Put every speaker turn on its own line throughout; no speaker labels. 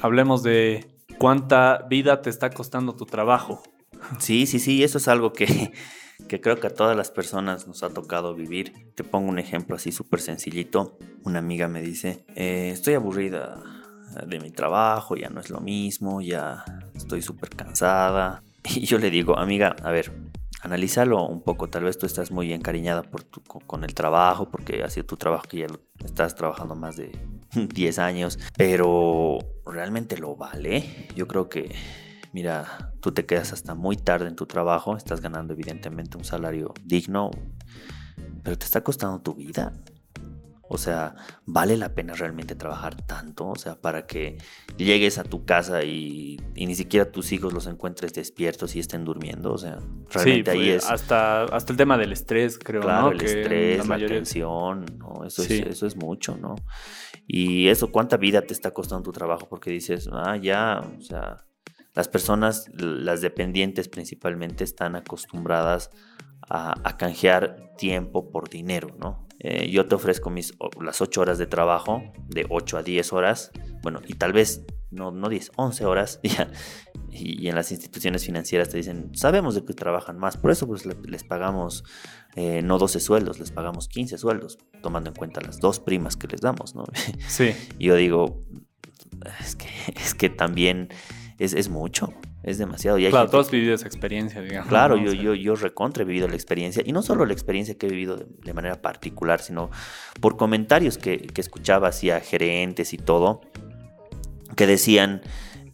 hablemos de cuánta vida te está costando tu trabajo.
Sí, sí, sí, eso es algo que, que creo que a todas las personas nos ha tocado vivir. Te pongo un ejemplo así súper sencillito. Una amiga me dice, eh, estoy aburrida de mi trabajo, ya no es lo mismo, ya estoy súper cansada. Y yo le digo, amiga, a ver, analízalo un poco. Tal vez tú estás muy encariñada con el trabajo, porque ha sido tu trabajo que ya estás trabajando más de 10 años, pero realmente lo vale. Yo creo que, mira, tú te quedas hasta muy tarde en tu trabajo, estás ganando evidentemente un salario digno, pero te está costando tu vida. O sea, ¿vale la pena realmente trabajar tanto? O sea, para que llegues a tu casa y, ni siquiera tus hijos los encuentres despiertos y estén durmiendo. O sea, realmente ahí
pues,
es.
Hasta, hasta el tema del estrés, creo.
Claro,
¿no?
el estrés, la, tensión, ¿no? Eso, es, eso es mucho, ¿no? Y eso, ¿cuánta vida te está costando tu trabajo? Porque dices, ah, ya, o sea, las personas, las dependientes principalmente, están acostumbradas a, a canjear tiempo por dinero, ¿no? Eh, yo te ofrezco mis, las 8 horas de trabajo, de 8 a 10 horas, bueno, y tal vez no, no 10, 11 horas, ya, y, en las instituciones financieras te dicen, sabemos de que trabajan más, por eso pues les pagamos eh, no 12 sueldos, les pagamos 15 sueldos, tomando en cuenta las dos primas que les damos, ¿no?
Sí.
Yo digo, es que, es que también es, es mucho, es demasiado. Y
claro, tú has vivido esa experiencia, digamos.
Claro, yo, yo, yo recontra he vivido la experiencia, y no solo la experiencia que he vivido de, manera particular, sino por comentarios que, que, escuchaba hacia gerentes y todo, que decían,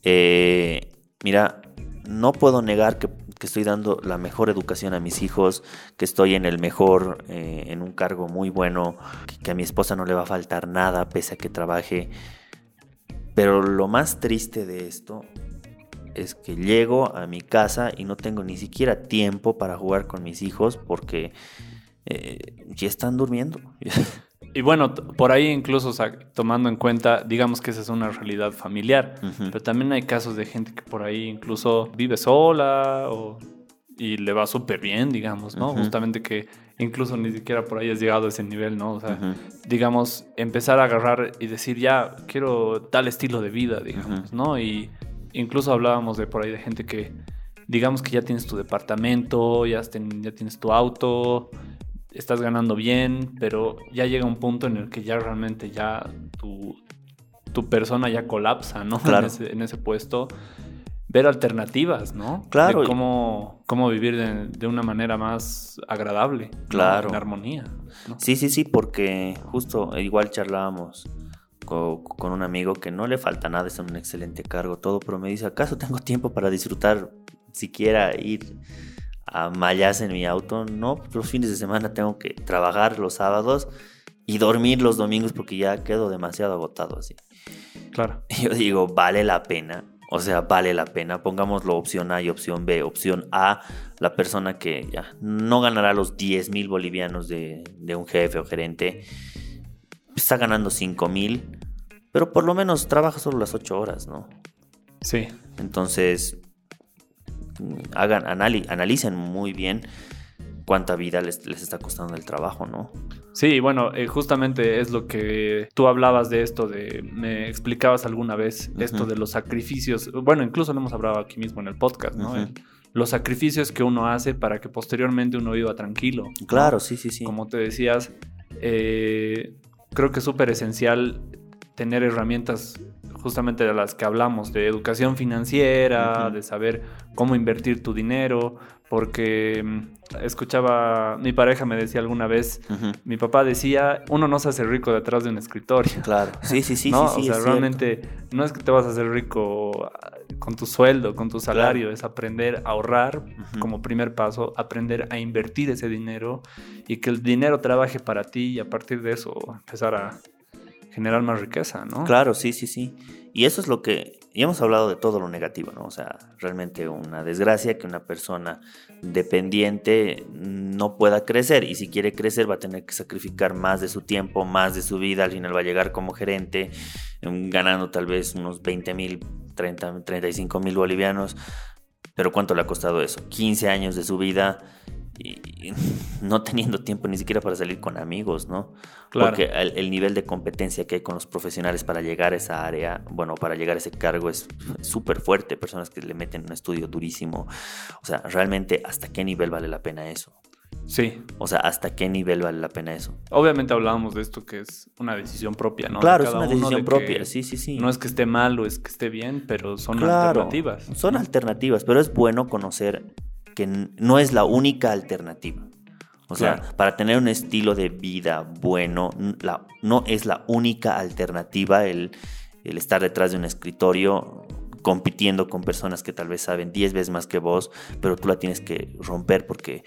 eh, mira, no puedo negar que, que, estoy dando la mejor educación a mis hijos, que estoy en el mejor, eh, en un cargo muy bueno, que, que a mi esposa no le va a faltar nada pese a que trabaje. Pero lo más triste de esto es que llego a mi casa y no tengo ni siquiera tiempo para jugar con mis hijos porque eh, ya están durmiendo.
Y bueno, por ahí incluso tomando en cuenta, digamos que esa es una realidad familiar, pero también hay casos de gente que por ahí incluso vive sola y le va súper bien, digamos, ¿no? Justamente que incluso ni siquiera por ahí has llegado a ese nivel, ¿no? O sea, digamos, empezar a agarrar y decir, ya, quiero tal estilo de vida, digamos, ¿no? Y incluso hablábamos de por ahí de gente que, digamos que ya tienes tu departamento, ya, ya tienes tu auto, estás ganando bien, pero ya llega un punto en el que ya realmente ya tu, tu persona ya colapsa, ¿no?
Claro.
En, ese, puesto. Ver alternativas, ¿no?
Claro.
De cómo, cómo vivir de, una manera más agradable.
Claro.
En armonía.
Sí, sí, sí, porque justo igual charlábamos con, un amigo que no le falta nada, es un excelente cargo, todo, pero me dice, ¿acaso tengo tiempo para disfrutar siquiera ir a Mayas en mi auto? No, los fines de semana tengo que trabajar los sábados y dormir los domingos porque ya quedo demasiado agotado así.
Claro.
Yo digo, vale la pena. O sea, vale la pena. Pongámoslo opción A y opción B. Opción A, la persona que ya no ganará los 10 mil bolivianos de, de un jefe o gerente está ganando 5 mil, pero por lo menos trabaja solo las 8 horas, ¿no?
Sí.
Entonces, hagan, analicen muy bien cuánta vida les, está costando el trabajo, ¿no?
Sí, bueno, eh, justamente es lo que tú hablabas de esto, de, me explicabas alguna vez esto de los sacrificios, bueno, incluso lo hemos hablado aquí mismo en el podcast, ¿no? los sacrificios que uno hace para que posteriormente uno viva tranquilo.
Claro, sí, sí, sí.
Como te decías, eh, creo que es súper esencial tener herramientas justamente de las que hablamos, de educación financiera, de saber cómo invertir tu dinero, porque mm, escuchaba, mi pareja me decía alguna vez, mi papá decía, uno no se hace rico detrás de un escritorio.
Claro, sí, sí, sí.
¿no?
sí,
o sea, realmente no es que te vas a hacer rico ah, con tu sueldo, con tu salario, es aprender a ahorrar como primer paso, aprender a invertir ese dinero y que el dinero trabaje para ti y a partir de eso empezar a generar más riqueza, ¿no?
Claro, sí, sí, sí. Y eso es lo que, ya hemos hablado de todo lo negativo, ¿no? O sea, realmente una desgracia que una persona dependiente no pueda crecer y si quiere crecer va a tener que sacrificar más de su tiempo, más de su vida, al final va a llegar como gerente mm, ganando tal vez unos 20 mil, 30, 35 mil bolivianos, pero ¿cuánto le ha costado eso? 15 años de su vida y no teniendo tiempo ni siquiera para salir con amigos, ¿no? Porque el, nivel de competencia que hay con los profesionales para llegar a esa área, bueno, para llegar a ese cargo es súper fuerte. Personas que le meten un estudio durísimo. O sea, realmente, ¿hasta qué nivel vale la pena eso?
Sí.
O sea, ¿hasta qué nivel vale la pena eso?
Obviamente hablábamos de esto que es una decisión propia, ¿no?
Claro, es una decisión propia, sí, sí, sí.
No es que esté mal o es que esté bien, pero son alternativas.
Son alternativas, pero es bueno conocer que no es la única alternativa. O sea, para tener un estilo de vida bueno, la, no es la única alternativa el, el, estar detrás de un escritorio compitiendo con personas que tal vez saben 10 veces más que vos, pero tú la tienes que romper porque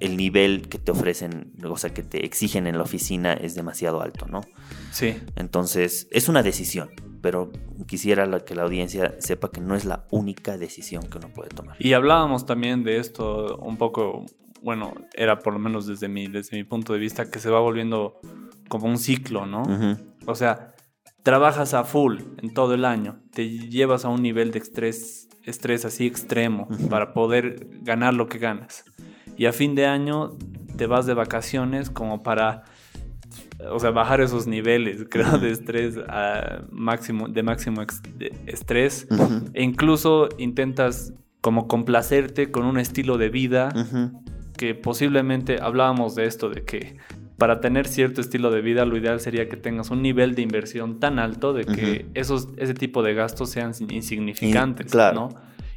el nivel que te ofrecen, o sea, que te exigen en la oficina es demasiado alto, ¿no?
Sí.
Entonces, es una decisión, pero quisiera que la audiencia sepa que no es la única decisión que uno puede tomar.
Y hablábamos también de esto un poco bueno, era por lo menos desde mi, desde mi punto de vista, que se va volviendo como un ciclo, ¿no? O sea, trabajas a full en todo el año, te llevas a un nivel de estrés, estrés así extremo para poder ganar lo que ganas. Y a fin de año te vas de vacaciones como para, o sea, bajar esos niveles, creo, de estrés a máximo, de máximo estrés. E incluso intentas como complacerte con un estilo de vida que posiblemente hablábamos de esto, de que para tener cierto estilo de vida lo ideal sería que tengas un nivel de inversión tan alto de que esos, ese tipo de gastos sean insignificantes, ¿no?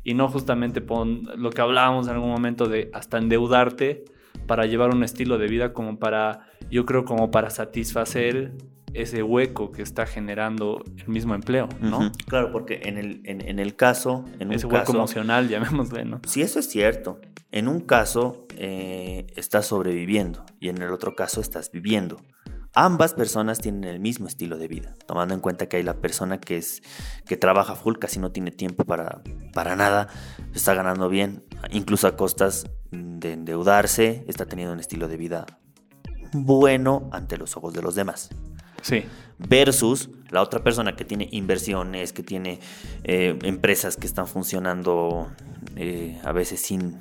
Y no justamente pon lo que hablábamos en algún momento de hasta endeudarte para llevar un estilo de vida como para, yo creo como para satisfacer ese hueco que está generando el mismo empleo, ¿no?
Claro, porque en el, en, el caso... En
ese hueco emocional, llamémosle, ¿no?
Sí, eso es cierto. En un caso eh, estás sobreviviendo y en el otro caso estás viviendo. Ambas personas tienen el mismo estilo de vida, tomando en cuenta que hay la persona que, es, que trabaja full, casi no tiene tiempo para, para nada, está ganando bien, incluso a costas de endeudarse, está teniendo un estilo de vida bueno ante los ojos de los demás.
Sí.
Versus la otra persona que tiene inversiones, que tiene eh, empresas que están funcionando eh, a veces sin...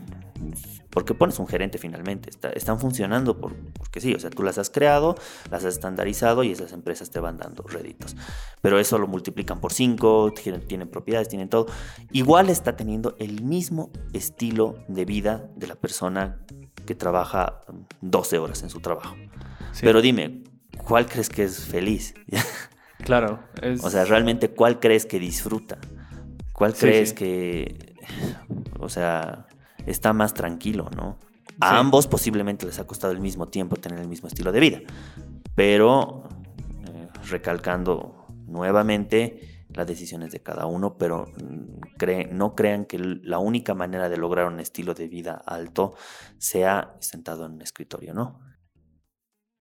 Porque pones un gerente finalmente, están funcionando por, porque sí, o sea, tú las has creado, las has estandarizado y esas empresas te van dando réditos. Pero eso lo multiplican por 5, tienen propiedades, tienen todo. Igual está teniendo el mismo estilo de vida de la persona que trabaja 12 horas en su trabajo. Pero dime, ¿cuál crees que es feliz?
claro.
O sea, realmente, ¿cuál crees que disfruta? ¿Cuál crees que, o sea, está más tranquilo, ¿no? A ambos posiblemente les ha costado el mismo tiempo tener el mismo estilo de vida, pero eh, recalcando nuevamente las decisiones de cada uno, pero mm, no crean que la única manera de lograr un estilo de vida alto sea sentado en un escritorio, ¿no?